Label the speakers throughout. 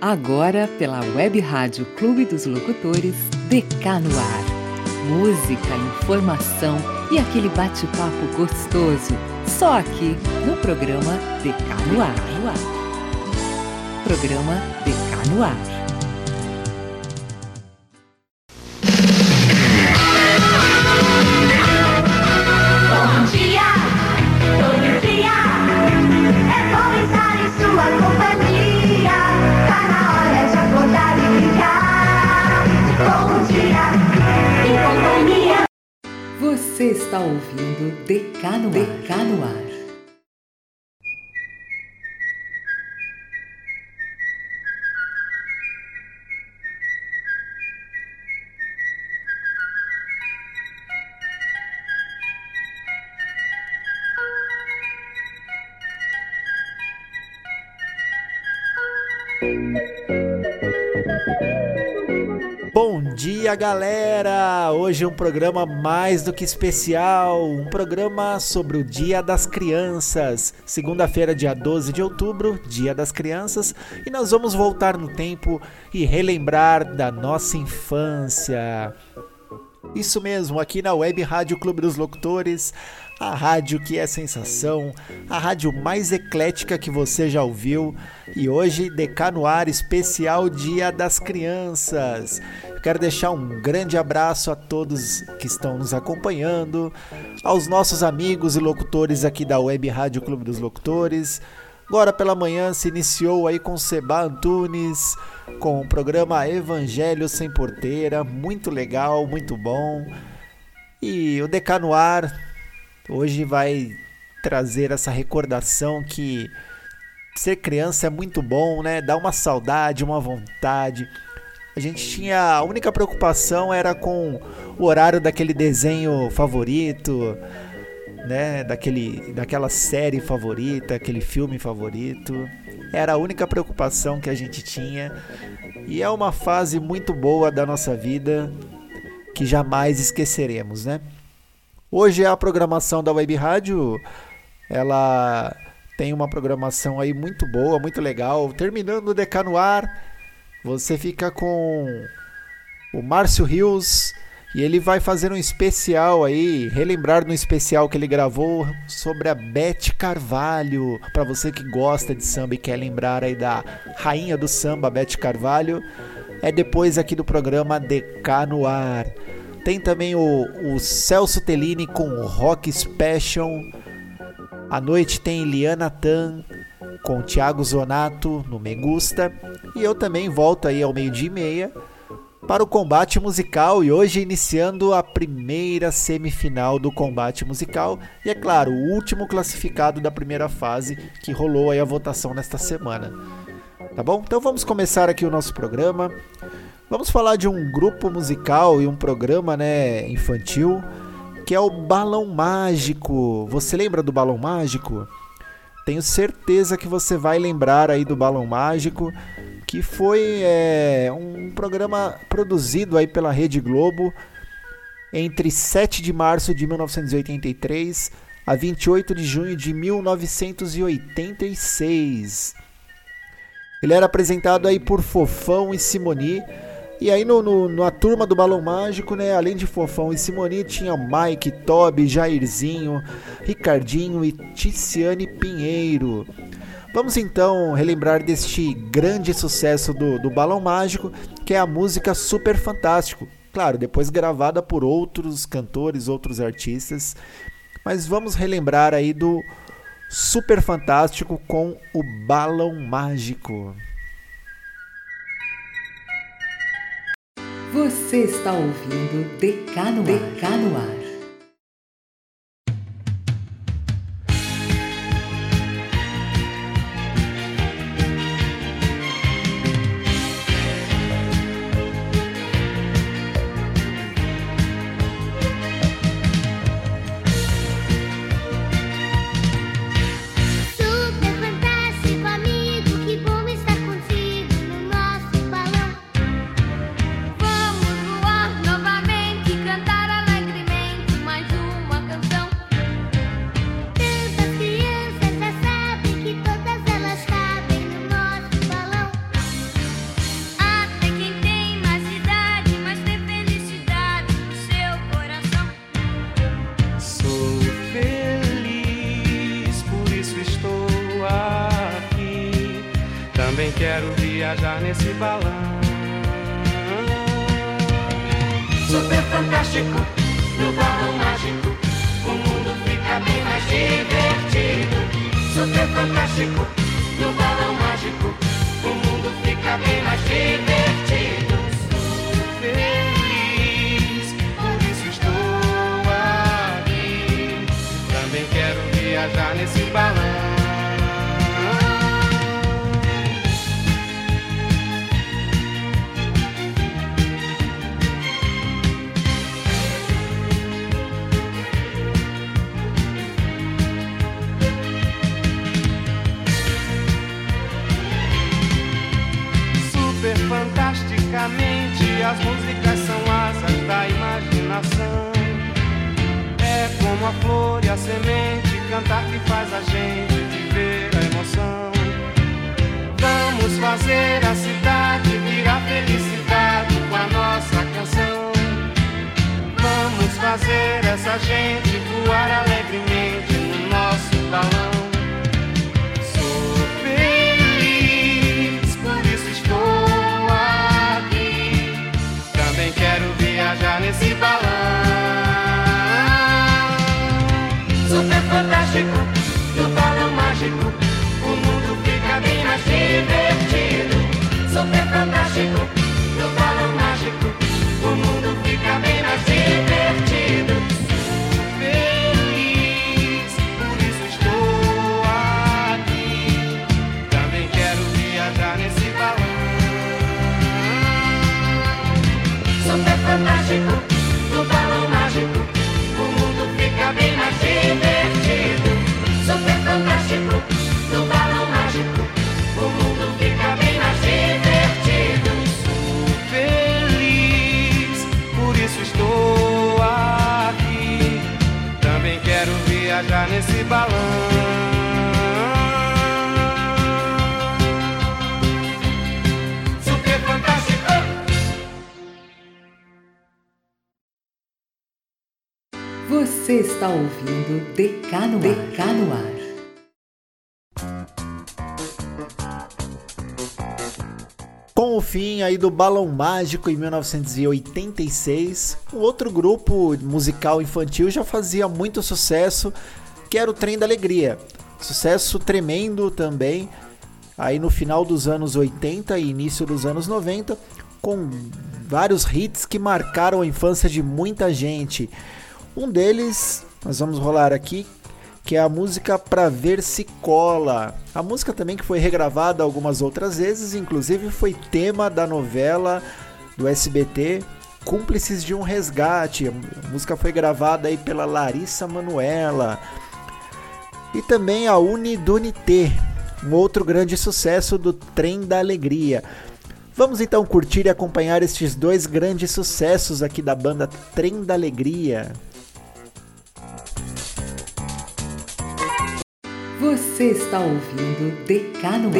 Speaker 1: Agora, pela Web Rádio Clube dos Locutores, DK no ar. Música, informação e aquele bate-papo gostoso. Só aqui no programa DK no ar. Programa DK no ar. DK no ar. No ar.
Speaker 2: dia, galera! Hoje um programa mais do que especial, um programa sobre o Dia das Crianças. Segunda-feira, dia 12 de outubro, Dia das Crianças, e nós vamos voltar no tempo e relembrar da nossa infância. Isso mesmo, aqui na Web Rádio Clube dos Locutores, a rádio que é sensação, a rádio mais eclética que você já ouviu. E hoje, DK no ar, especial Dia das Crianças. Quero deixar um grande abraço a todos que estão nos acompanhando, aos nossos amigos e locutores aqui da Web Rádio Clube dos Locutores. Agora pela manhã se iniciou aí com Seba Antunes, com o programa Evangelho Sem Porteira, muito legal, muito bom. E o DK no ar hoje vai trazer essa recordação que ser criança é muito bom, né? Dá uma saudade, uma vontade a gente tinha. A única preocupação era com o horário daquele desenho favorito, né? Daquele, daquela série favorita, aquele filme favorito. Era a única preocupação que a gente tinha. E é uma fase muito boa da nossa vida que jamais esqueceremos, né? Hoje a programação da Web Rádio, ela tem uma programação aí muito boa, muito legal. Terminando o DK no ar, você fica com o Márcio Rios e ele vai fazer um especial aí, relembrar no especial que ele gravou sobre a Beth Carvalho. Para você que gosta de samba e quer lembrar aí da rainha do samba, Beth Carvalho, é depois aqui do programa DK no ar. Tem também o, o Celso Tellini com Rock Special. À noite tem Liana Tan com Thiago Zonato no Me Gusta. E eu também volto aí ao meio-dia e meia para o combate musical e hoje iniciando a primeira semifinal do combate musical e é claro, o último classificado da primeira fase que rolou aí a votação nesta semana. Tá bom? Então vamos começar aqui o nosso programa. Vamos falar de um grupo musical e um programa, né, infantil, que é o Balão Mágico. Você lembra do Balão Mágico? Tenho certeza que você vai lembrar aí do Balão Mágico, que foi é, um programa produzido aí pela Rede Globo entre 7 de março de 1983 a 28 de junho de 1986. Ele era apresentado aí por Fofão e Simoni e aí no, no, na turma do Balão Mágico, né, além de Fofão e Simoni, tinha Mike, Toby, Jairzinho, Ricardinho e Ticiane Pinheiro. Vamos então relembrar deste grande sucesso do, do Balão Mágico, que é a música Super Fantástico. Claro, depois gravada por outros cantores, outros artistas. Mas vamos relembrar aí do Super Fantástico com o Balão Mágico.
Speaker 1: Você está ouvindo DK no DK no ar.
Speaker 3: Você está ouvindo DK no Ar. DK no Ar.
Speaker 2: Com o fim aí do Balão Mágico em 1986, um outro grupo musical infantil já fazia muito sucesso, que era o Trem da Alegria. Sucesso tremendo também, aí no final dos anos 80 e início dos anos 90, com vários hits que marcaram a infância de muita gente. Um deles, nós vamos rolar aqui, que é a música Pra Ver Se Cola. A música também que foi regravada algumas outras vezes, inclusive foi tema da novela do SBT Cúmplices de um Resgate. A música foi gravada aí pela Larissa Manuela. E também a Unidunité, um outro grande sucesso do Trem da Alegria. Vamos então curtir e acompanhar estes dois grandes sucessos aqui da banda Trem da Alegria.
Speaker 3: Você está ouvindo DK no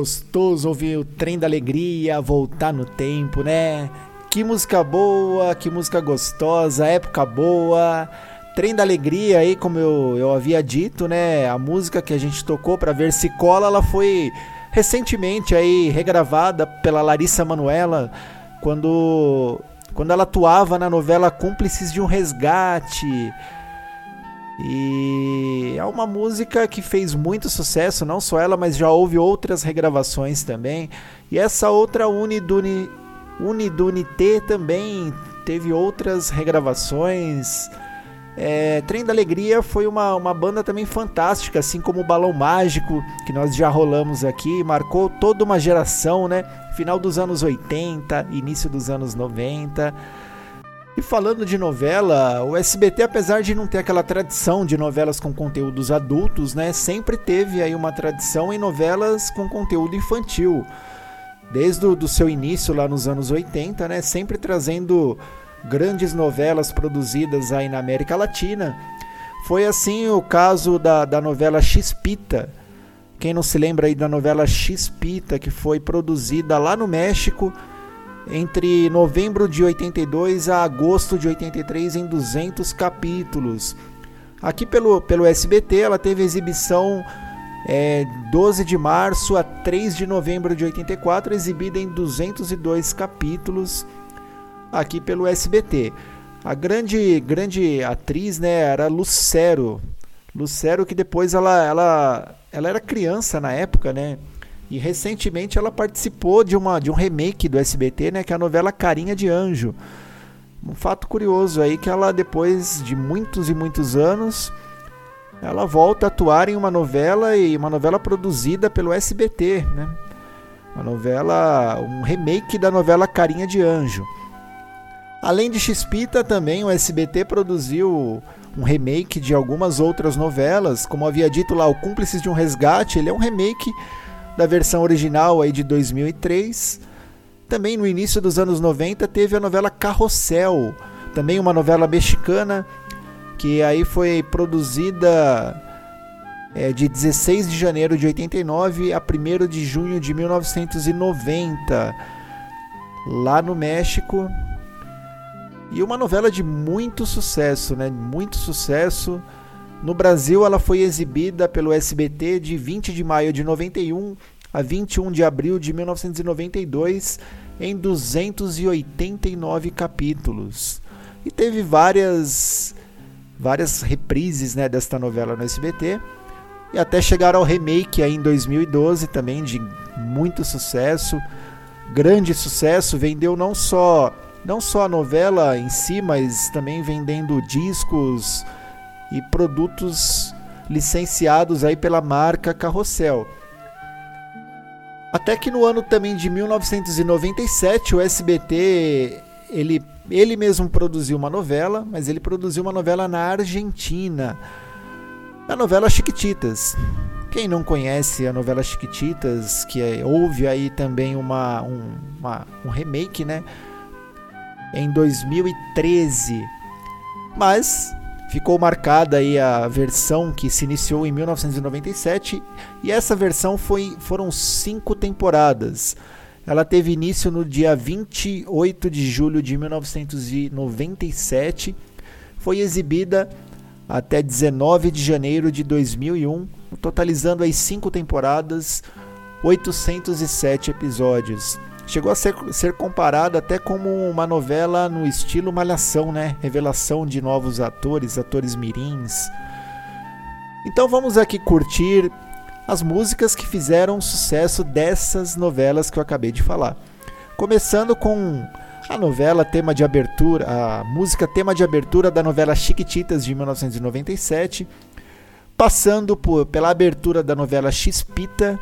Speaker 2: gostoso ouvir o trem da alegria, voltar no tempo, né? Que música boa, que música gostosa, época boa. Trem da Alegria aí, como eu, eu havia dito, né? A música que a gente tocou para ver se cola, ela foi recentemente aí regravada pela Larissa Manuela quando quando ela atuava na novela Cúmplices de um Resgate. E é uma música que fez muito sucesso, não só ela, mas já houve outras regravações também. E essa outra Uniduni Unidunité também teve outras regravações. É, Trem da Alegria foi uma, uma banda também fantástica, assim como o Balão Mágico, que nós já rolamos aqui, marcou toda uma geração, né? Final dos anos 80, início dos anos 90. E falando de novela, o SBT, apesar de não ter aquela tradição de novelas com conteúdos adultos, né, sempre teve aí uma tradição em novelas com conteúdo infantil. Desde o do seu início lá nos anos 80, né, sempre trazendo grandes novelas produzidas aí na América Latina. Foi assim o caso da, da novela X-Pita. Quem não se lembra aí da novela X-Pita, que foi produzida lá no México entre novembro de 82 a agosto de 83 em 200 capítulos. Aqui pelo, pelo SBT ela teve exibição é, 12 de março a 3 de novembro de 84, exibida em 202 capítulos aqui pelo SBT. A grande grande atriz né, era Lucero. Lucero que depois ela, ela, ela era criança na época, né? E recentemente ela participou de, uma, de um remake do SBT, né, que é a novela Carinha de Anjo. Um fato curioso aí que ela depois de muitos e muitos anos, ela volta a atuar em uma novela e uma novela produzida pelo SBT, né? Uma novela, um remake da novela Carinha de Anjo. Além de Xpita, também o SBT produziu um remake de algumas outras novelas, como havia dito lá, o Cúmplices de um Resgate, ele é um remake da versão original aí de 2003. Também no início dos anos 90 teve a novela Carrossel, também uma novela mexicana que aí foi produzida é, de 16 de janeiro de 89 a 1 de junho de 1990, lá no México. E uma novela de muito sucesso, né? Muito sucesso. No Brasil, ela foi exibida pelo SBT de 20 de maio de 91 a 21 de abril de 1992 em 289 capítulos. E teve várias várias reprises, né, desta novela no SBT. E até chegar ao remake aí em 2012 também de muito sucesso, grande sucesso, vendeu não só não só a novela em si, mas também vendendo discos, e produtos licenciados aí pela marca Carrossel. Até que no ano também de 1997 o SBT ele, ele mesmo produziu uma novela, mas ele produziu uma novela na Argentina, a novela Chiquititas. Quem não conhece a novela Chiquititas, que é, houve aí também uma, um, uma, um remake, né? Em 2013. Mas ficou marcada aí a versão que se iniciou em 1997 e essa versão foi, foram cinco temporadas. Ela teve início no dia 28 de julho de 1997, foi exibida até 19 de janeiro de 2001, totalizando aí cinco temporadas, 807 episódios. Chegou a ser, ser comparado até como uma novela no estilo Malhação, né? Revelação de novos atores, atores mirins. Então vamos aqui curtir as músicas que fizeram sucesso dessas novelas que eu acabei de falar. Começando com a novela tema de abertura, a música tema de abertura da novela Chiquititas de 1997, passando por, pela abertura da novela X-Pita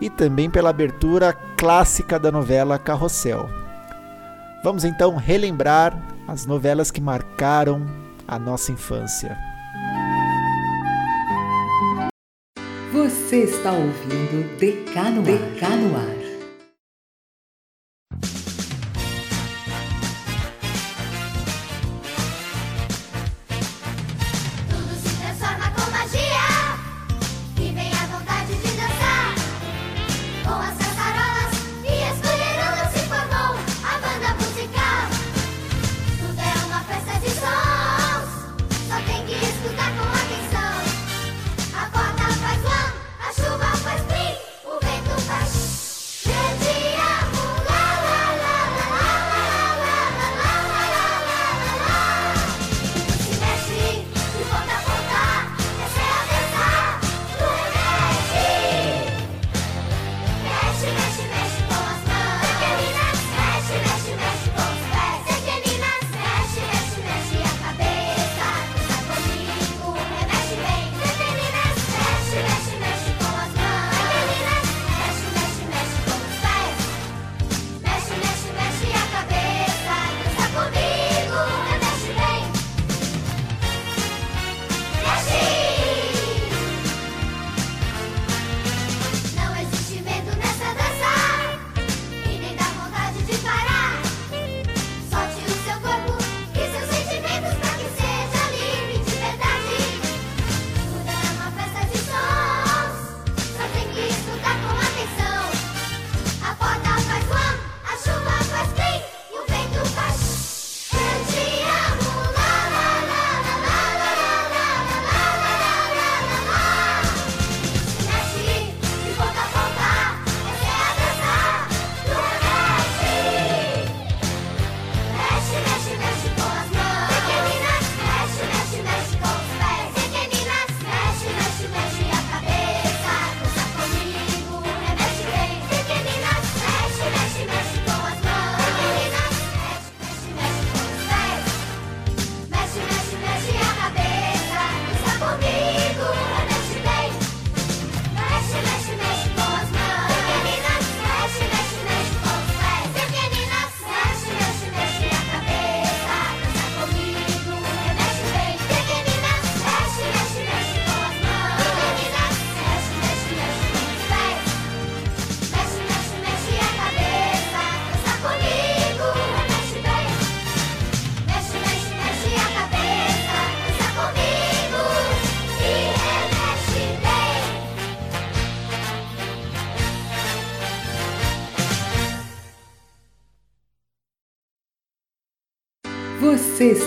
Speaker 2: e também pela abertura clássica da novela Carrossel. Vamos então relembrar as novelas que marcaram a nossa infância.
Speaker 1: Você está ouvindo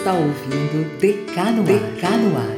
Speaker 4: está ouvindo
Speaker 5: Decanoar.
Speaker 4: Decanoar.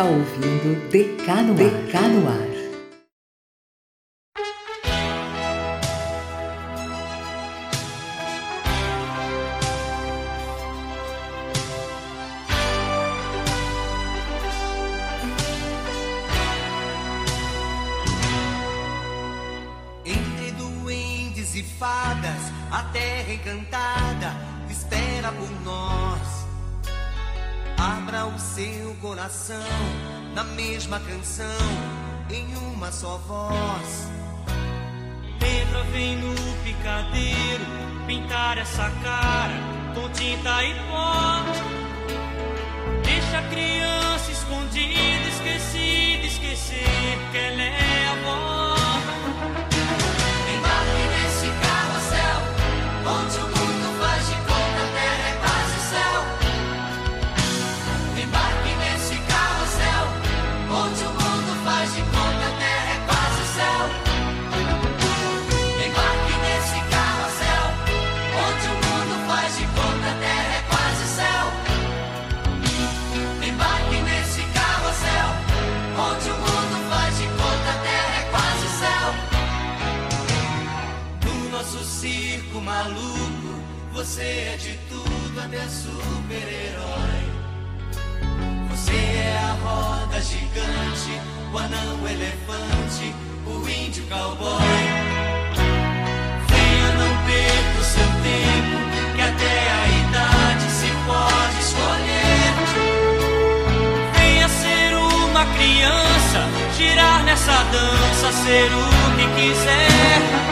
Speaker 4: está ouvindo
Speaker 6: Decanoar. Decanoar. só voz.
Speaker 7: Letra vem no picadeiro pintar essa cara com tinta e pó.
Speaker 6: maluco, você é de tudo até super-herói. Você é a roda gigante, o anão elefante, o índio cowboy. Venha, não perca o seu tempo, que até a idade se pode escolher. Venha ser uma criança, girar nessa dança, ser o que quiser.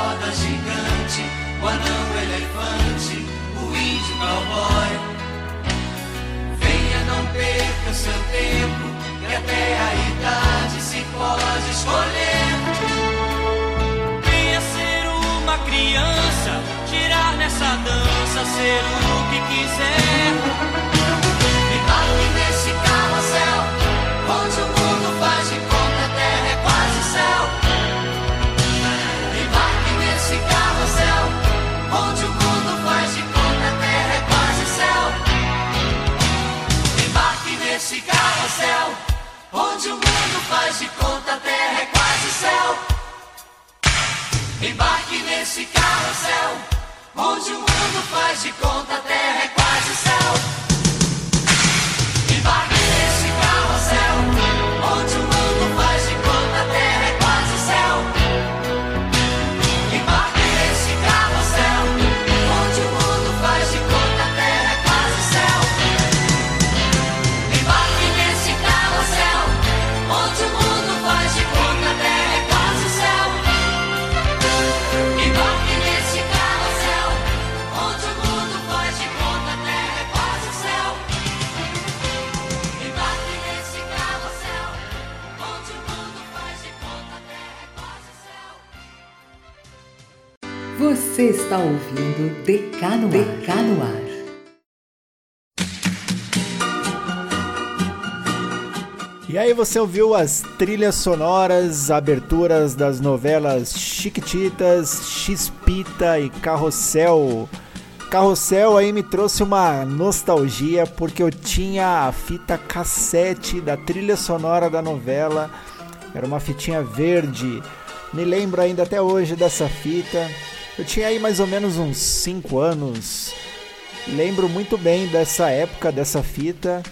Speaker 7: roda gigante, o
Speaker 6: anão o elefante, o índio cowboy. Venha, não perca seu tempo, que até a idade se pode escolher. Venha ser uma criança, tirar nessa dança, ser o que quiser. E barulho nesse carrossel, onde o Embarque nesse carrossel, onde o mundo faz de conta, a terra é quase céu.
Speaker 1: Você está ouvindo DK no Ar. DK no Ar.
Speaker 2: E aí você ouviu as trilhas sonoras, aberturas das novelas Chiquititas, Xpita e Carrossel. Carrossel aí me trouxe uma nostalgia porque eu tinha a fita cassete da trilha sonora da novela. Era uma fitinha verde. Me lembro ainda até hoje dessa fita. Eu tinha aí mais ou menos uns 5 anos. Lembro muito bem dessa época, dessa fita.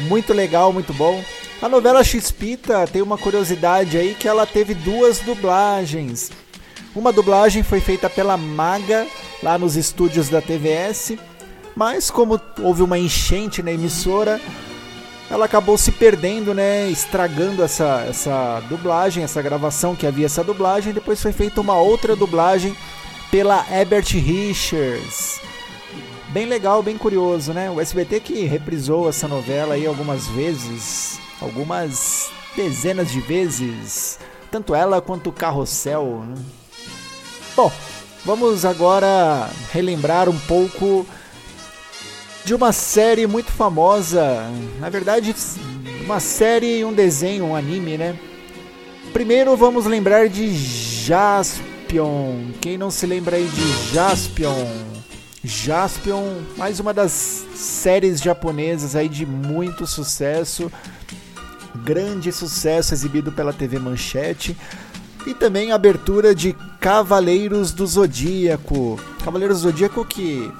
Speaker 2: Muito legal, muito bom. A novela Xpita tem uma curiosidade aí que ela teve duas dublagens. Uma dublagem foi feita pela Maga lá nos estúdios da TVS, mas como houve uma enchente na emissora, ela acabou se perdendo, né, estragando essa, essa dublagem, essa gravação que havia essa dublagem. Depois foi feita uma outra dublagem pela Herbert Richards. Bem legal, bem curioso, né? O SBT que reprisou essa novela aí algumas vezes, algumas dezenas de vezes, tanto ela quanto o Carrossel. Né? Bom, vamos agora relembrar um pouco de uma série muito famosa, na verdade, uma série e um desenho, um anime, né? Primeiro vamos lembrar de Jaspion. Quem não se lembra aí de Jaspion? Jaspion, mais uma das séries japonesas aí de muito sucesso, grande sucesso exibido pela TV Manchete. E também a abertura de Cavaleiros do Zodíaco. Cavaleiros do Zodíaco que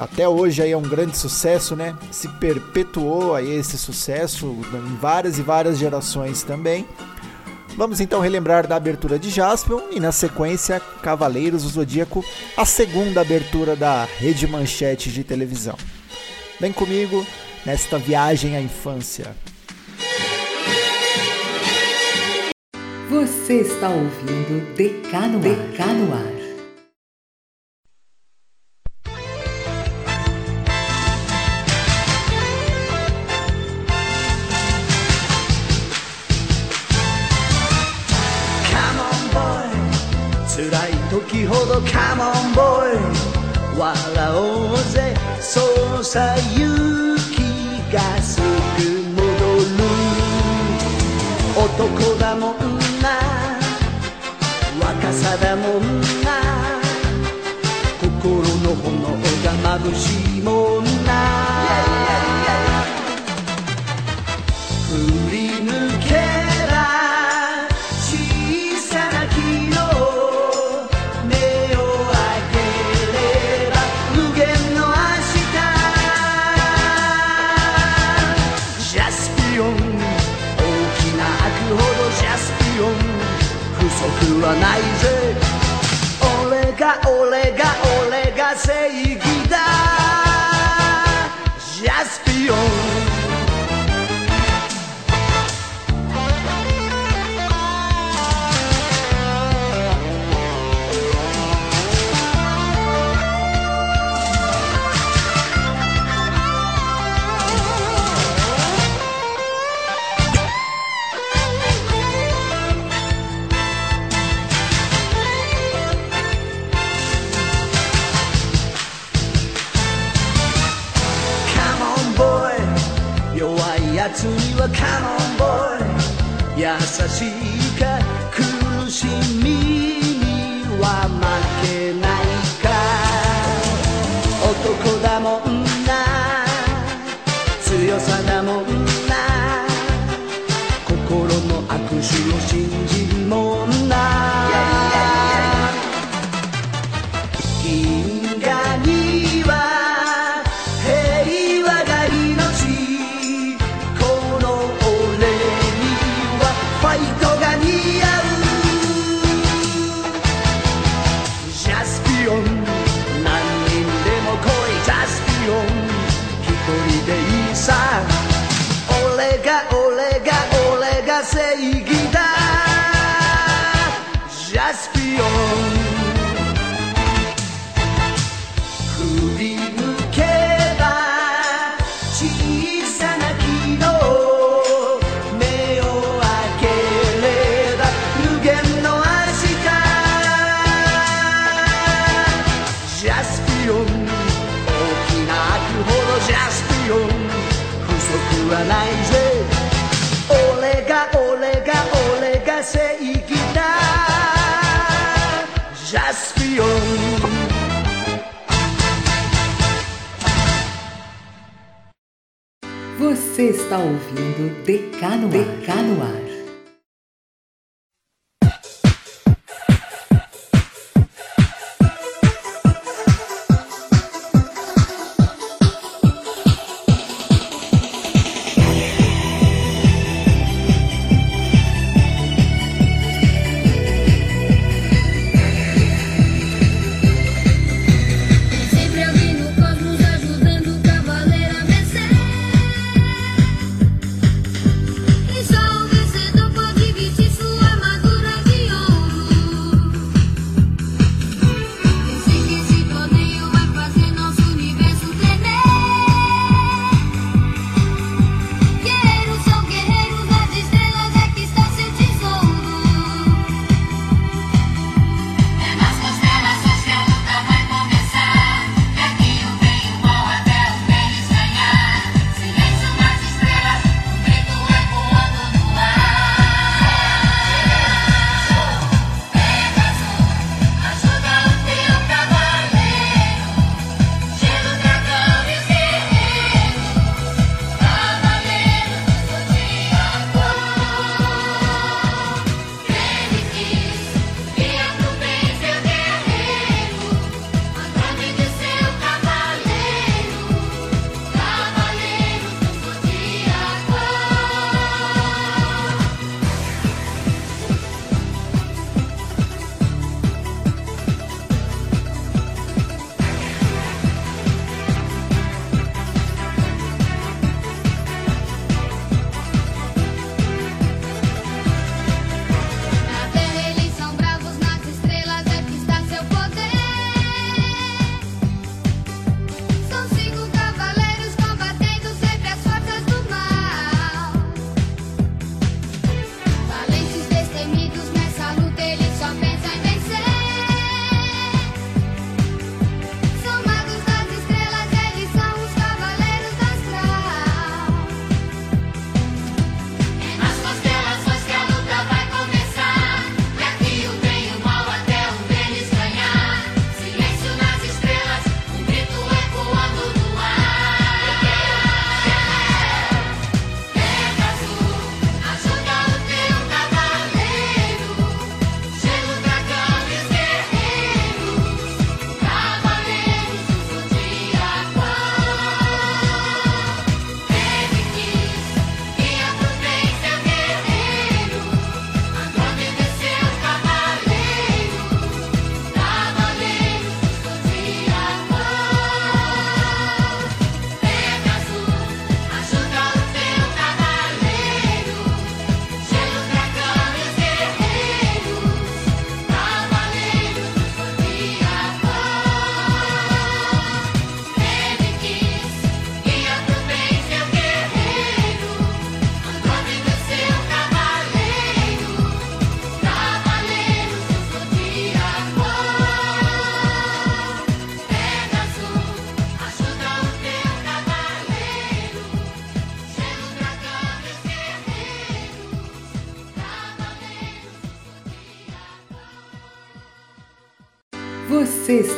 Speaker 2: até hoje aí é um grande sucesso, né? Se perpetuou aí esse sucesso em várias e várias gerações também. Vamos então relembrar da abertura de Jaspion e na sequência Cavaleiros do Zodíaco, a segunda abertura da Rede Manchete de televisão. Vem comigo nesta viagem à infância.
Speaker 1: Você está ouvindo DK no Ar.
Speaker 8: い時ほど Come on boy. 笑おうぜ。そうさ勇気がすぐ戻る。男だもんな。若さだもんな。心の炎が眩しいもんな。ないぜ。俺が俺が俺が正義。seas así.
Speaker 1: Você está ouvindo DK no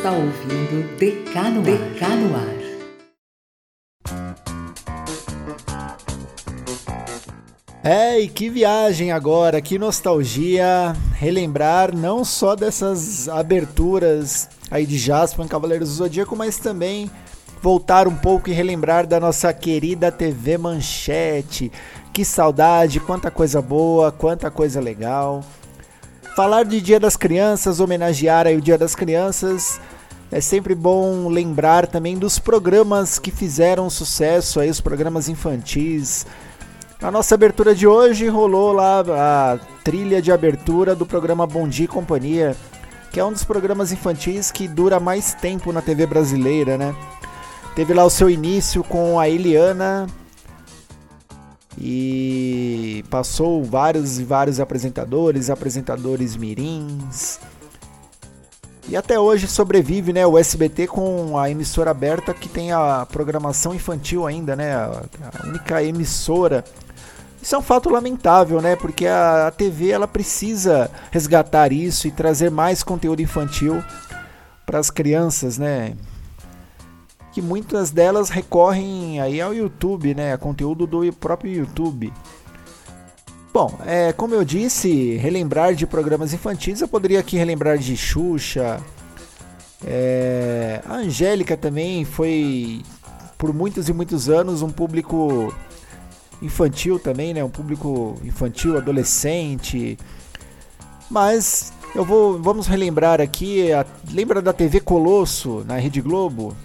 Speaker 1: está ouvindo DK no Ar.
Speaker 2: É, e que viagem agora, que nostalgia relembrar não só dessas aberturas aí de Jasper em Cavaleiros do Zodíaco, mas também voltar um pouco e relembrar da nossa querida TV Manchete. Que saudade, quanta coisa boa, quanta coisa legal. Falar de Dia das Crianças, homenagear aí o Dia das Crianças, é sempre bom lembrar também dos programas que fizeram sucesso aí, os programas infantis. Na nossa abertura de hoje rolou lá a trilha de abertura do programa Bom Dia e Companhia, que é um dos programas infantis que dura mais tempo na TV brasileira, né? Teve lá o seu início com a Eliana e passou vários e vários apresentadores, apresentadores mirins. E até hoje sobrevive, né, o SBT com a emissora aberta que tem a programação infantil ainda, né, a única emissora isso é um fato lamentável, né? Porque a, a TV ela precisa resgatar isso e trazer mais conteúdo infantil para as crianças, né? Que muitas delas recorrem aí ao YouTube, né? A conteúdo do próprio YouTube. Bom, é, como eu disse, relembrar de programas infantis, eu poderia aqui relembrar de Xuxa. É, a Angélica também foi, por muitos e muitos anos, um público infantil também, né? Um público infantil, adolescente. Mas eu vou, vamos relembrar aqui, a, lembra da TV Colosso na Rede Globo?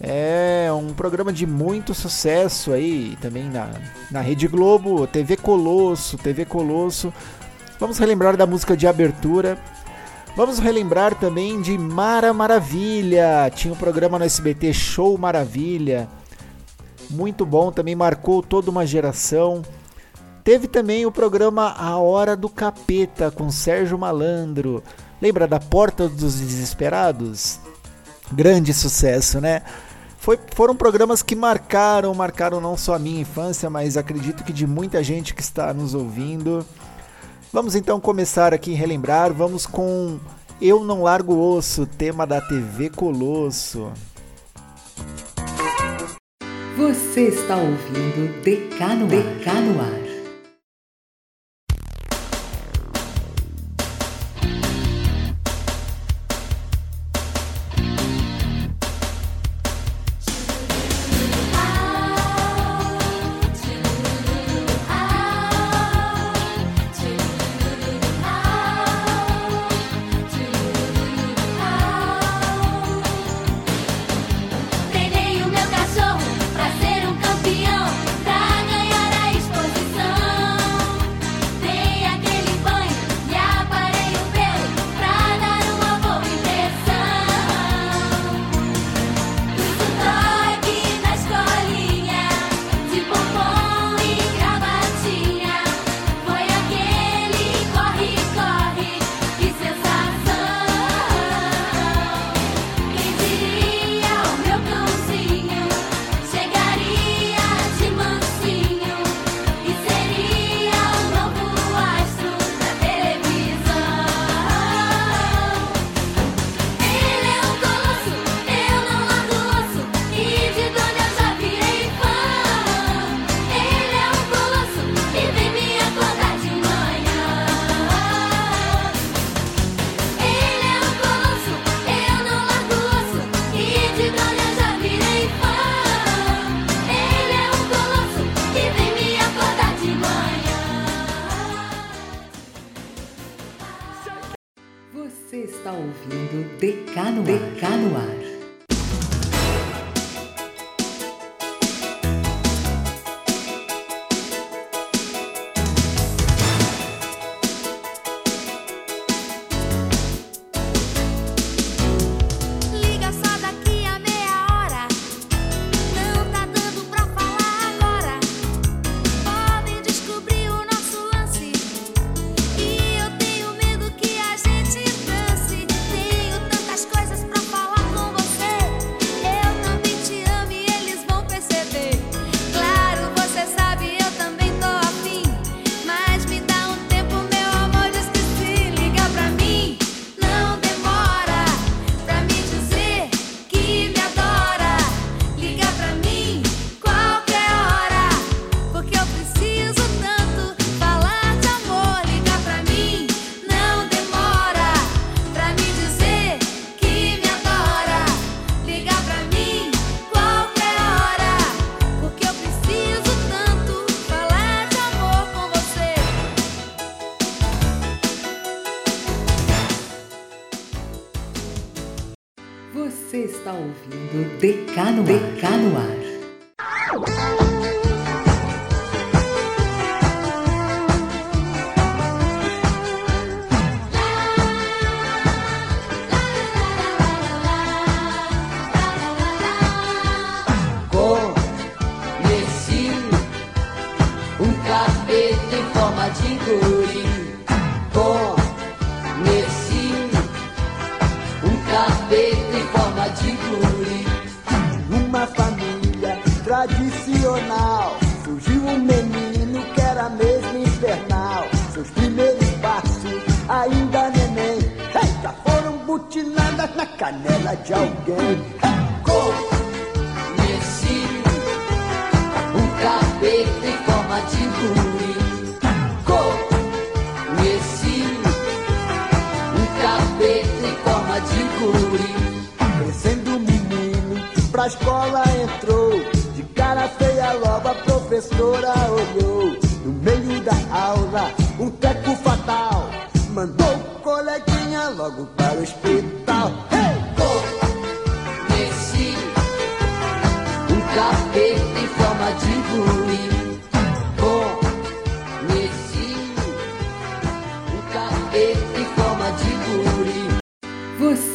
Speaker 2: É um programa de muito sucesso aí também na, na Rede Globo, TV Colosso, TV Colosso. Vamos relembrar da música de abertura. Vamos relembrar também de Mara Maravilha. Tinha um programa no SBT Show Maravilha muito bom, também marcou toda uma geração. Teve também o programa A Hora do Capeta com Sérgio Malandro. Lembra da Porta dos Desesperados? Grande sucesso, né? Foi, foram programas que marcaram, marcaram não só a minha infância, mas acredito que de muita gente que está nos ouvindo. Vamos então começar aqui a relembrar. Vamos com Eu Não Largo Osso, tema da TV Colosso.
Speaker 1: Você está ouvindo DK no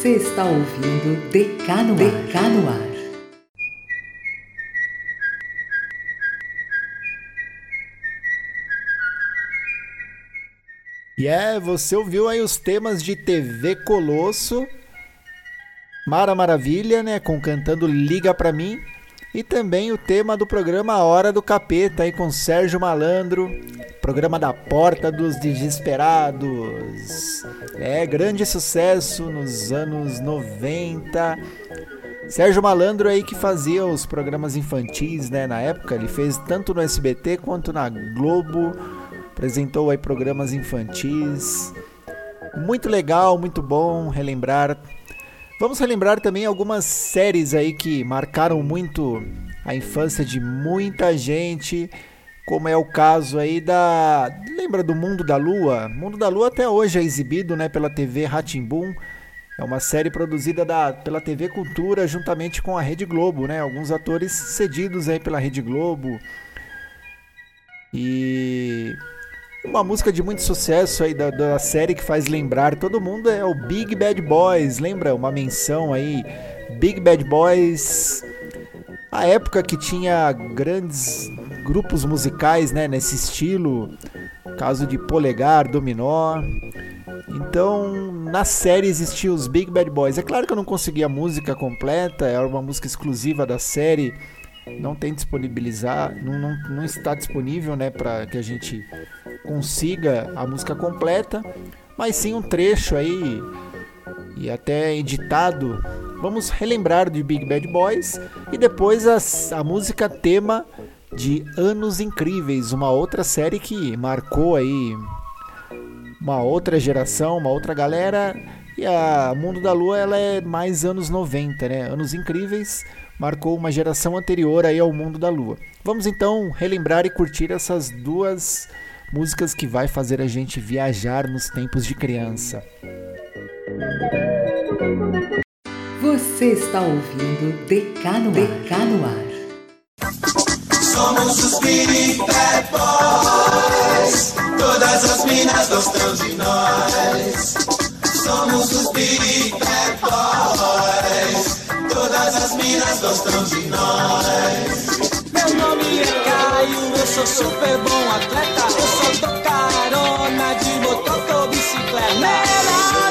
Speaker 5: Você está ouvindo Decano, Decano Ar.
Speaker 2: E é, você ouviu aí os temas de TV Colosso, Mara Maravilha, né, com cantando Liga Pra Mim, e também o tema do programa Hora do Capeta aí com Sérgio Malandro, programa da Porta dos Desesperados. É, grande sucesso nos anos 90. Sérgio Malandro aí que fazia os programas infantis, né, na época, ele fez tanto no SBT quanto na Globo apresentou aí programas infantis. Muito legal, muito bom relembrar. Vamos relembrar também algumas séries aí que marcaram muito a infância de muita gente, como é o caso aí da, lembra do Mundo da Lua? Mundo da Lua até hoje é exibido, né, pela TV Ratimbum. É uma série produzida da, pela TV Cultura juntamente com a Rede Globo, né? Alguns atores cedidos aí pela Rede Globo. E uma música de muito sucesso aí da, da, série que faz lembrar todo mundo é o Big Bad Boys. Lembra uma menção aí? Big Bad Boys. A época que tinha grandes grupos musicais, né, nesse estilo, caso de Polegar, Dominó. Então, na série existia os Big Bad Boys. É claro que eu não consegui a música completa, era uma música exclusiva da série não tem disponibilizar, não, não, não está disponível, né, para que a gente consiga a música completa, mas sim um trecho aí e até editado. Vamos relembrar de Big Bad Boys e depois as, a música tema de Anos Incríveis, uma outra série que marcou aí uma outra geração, uma outra galera. E a Mundo da Lua ela é mais anos 90, né? Anos Incríveis marcou uma geração anterior aí ao Mundo da Lua. Vamos então relembrar e curtir essas duas músicas que vai fazer a gente viajar nos tempos de criança.
Speaker 5: Você está ouvindo Decano, Decano Ar.
Speaker 9: Somos os Boys. Todas as minas gostam de nós. Somos os Boys. Todas as minas gostam de nós.
Speaker 10: Meu nome é Caio, eu sou super bom atleta. Eu só dou carona de motor ou bicicleta. Meu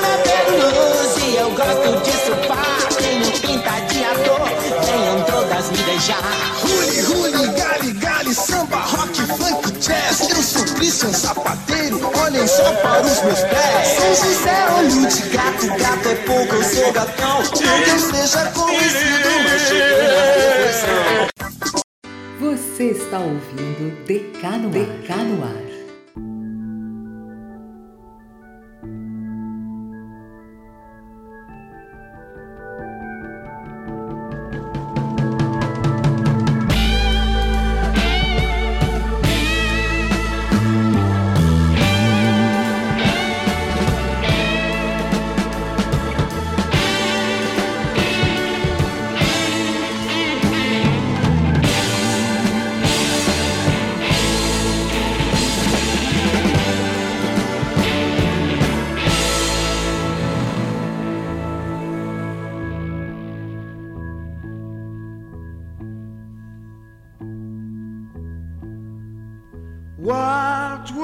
Speaker 10: nome é Luz e eu gosto de surfar. Tenho pinta de ator, tenham todas me deixar.
Speaker 11: Huli, huli, gali, gali, samba, rock, funk, jazz. Eu sou Christian Sapateiro, olhem só para os meus pés.
Speaker 10: São José, olho de gato, gato é pouco, eu sou gatão. Não que eu seja conhecido, mas cheguei na perfeição.
Speaker 5: Você está ouvindo Decano, Decano Ar.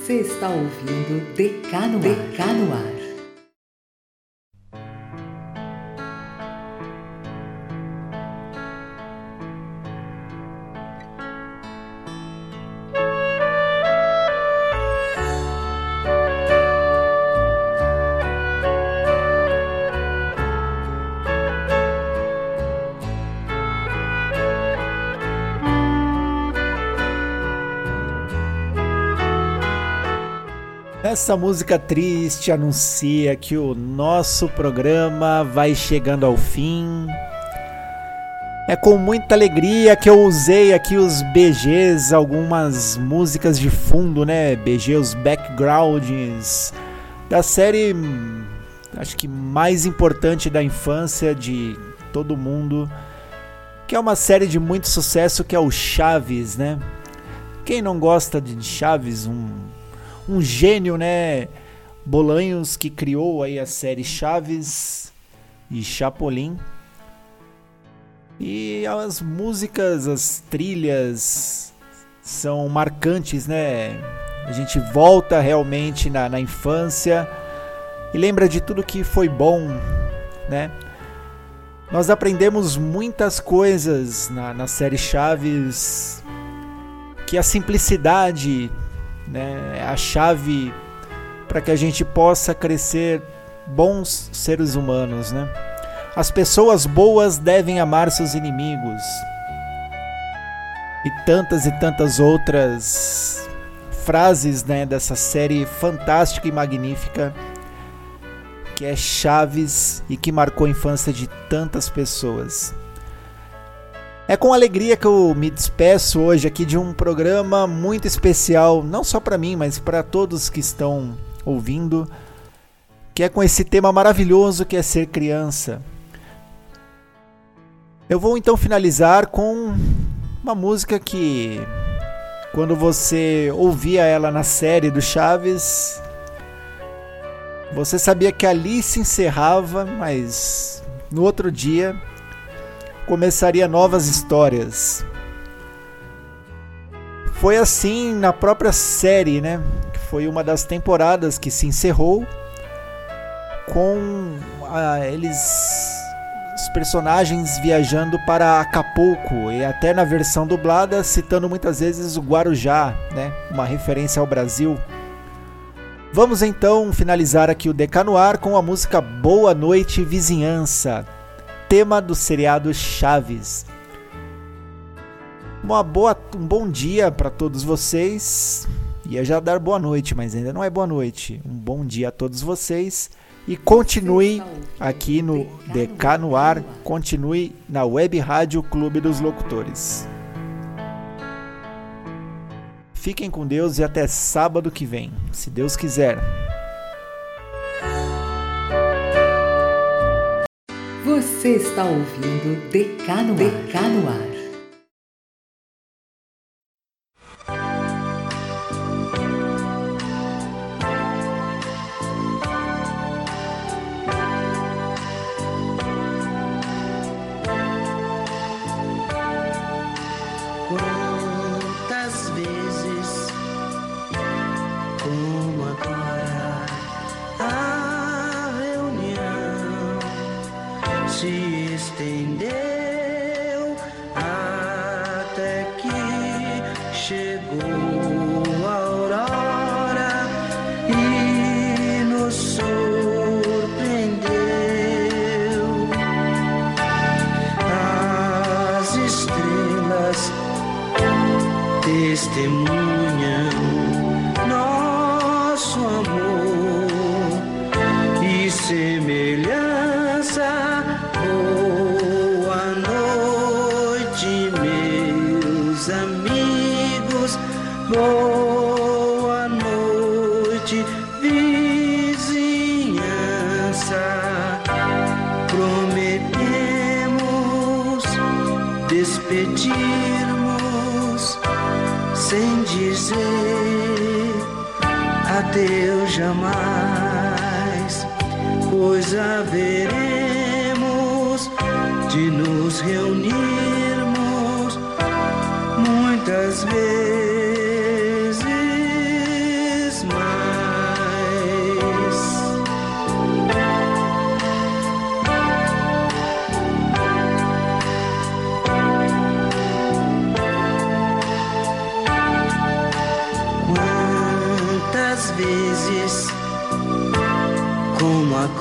Speaker 5: Você está ouvindo no
Speaker 2: Essa música triste anuncia que o nosso programa vai chegando ao fim. É com muita alegria que eu usei aqui os BGs, algumas músicas de fundo, né? BG, os backgrounds da série, acho que mais importante da infância de todo mundo, que é uma série de muito sucesso que é o Chaves, né? Quem não gosta de Chaves, um um gênio, né? Bolanhos que criou aí a série Chaves e Chapolin. E as músicas, as trilhas são marcantes, né? A gente volta realmente na, na infância e lembra de tudo que foi bom, né? Nós aprendemos muitas coisas na, na série Chaves que a simplicidade né, é a chave para que a gente possa crescer bons seres humanos, né? As pessoas boas devem amar seus inimigos. E tantas e tantas outras frases, né, dessa série fantástica e magnífica que é Chaves e que marcou a infância de tantas pessoas. É com alegria que eu me despeço hoje aqui de um programa muito especial, não só para mim, mas para todos que estão ouvindo, que é com esse tema maravilhoso que é ser criança. Eu vou então finalizar com uma música que quando você ouvia ela na série do Chaves, você sabia que ali se encerrava, mas no outro dia começaria novas histórias. Foi assim na própria série, né? Que foi uma das temporadas que se encerrou com ah, eles os personagens viajando para Acapulco e até na versão dublada citando muitas vezes o Guarujá, né? Uma referência ao Brasil. Vamos então finalizar aqui o Decanoar com a música Boa Noite Vizinhança, tema do seriado Chaves. Uma boa, um bom dia para todos vocês. Ia já dar boa noite, mas ainda não é boa noite. Um bom dia a todos vocês e continue aqui no DK no ar, continue na Web Rádio Clube dos Locutores. Fiquem com Deus e até sábado que vem, se Deus quiser.
Speaker 1: Você está ouvindo Decano Decano Ar. Quantas vezes? estendeu até que chegou a aurora e nos surpreendeu. As estrelas testemunham. my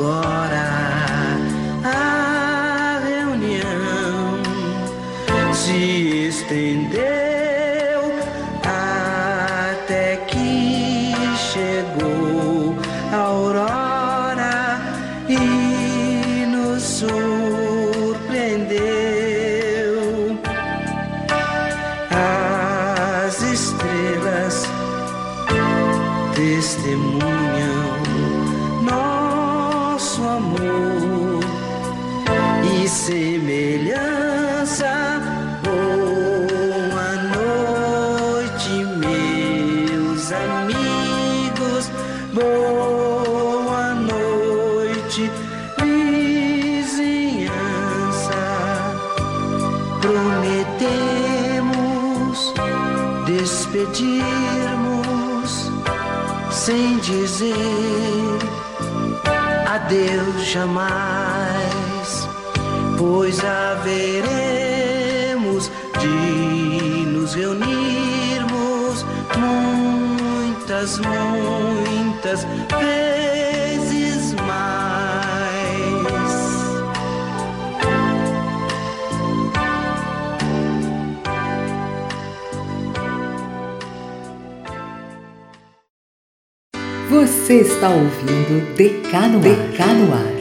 Speaker 1: agora a reunião se estendeu até que chegou a aurora e nos surpreendeu. As estrelas testemunham semelhança. Boa noite, meus amigos. Boa noite, vizinhança. Prometemos despedirmos sem dizer adeus jamais pois veremos de nos reunirmos muitas, muitas vezes mais. Você está ouvindo Decano Decano Ar.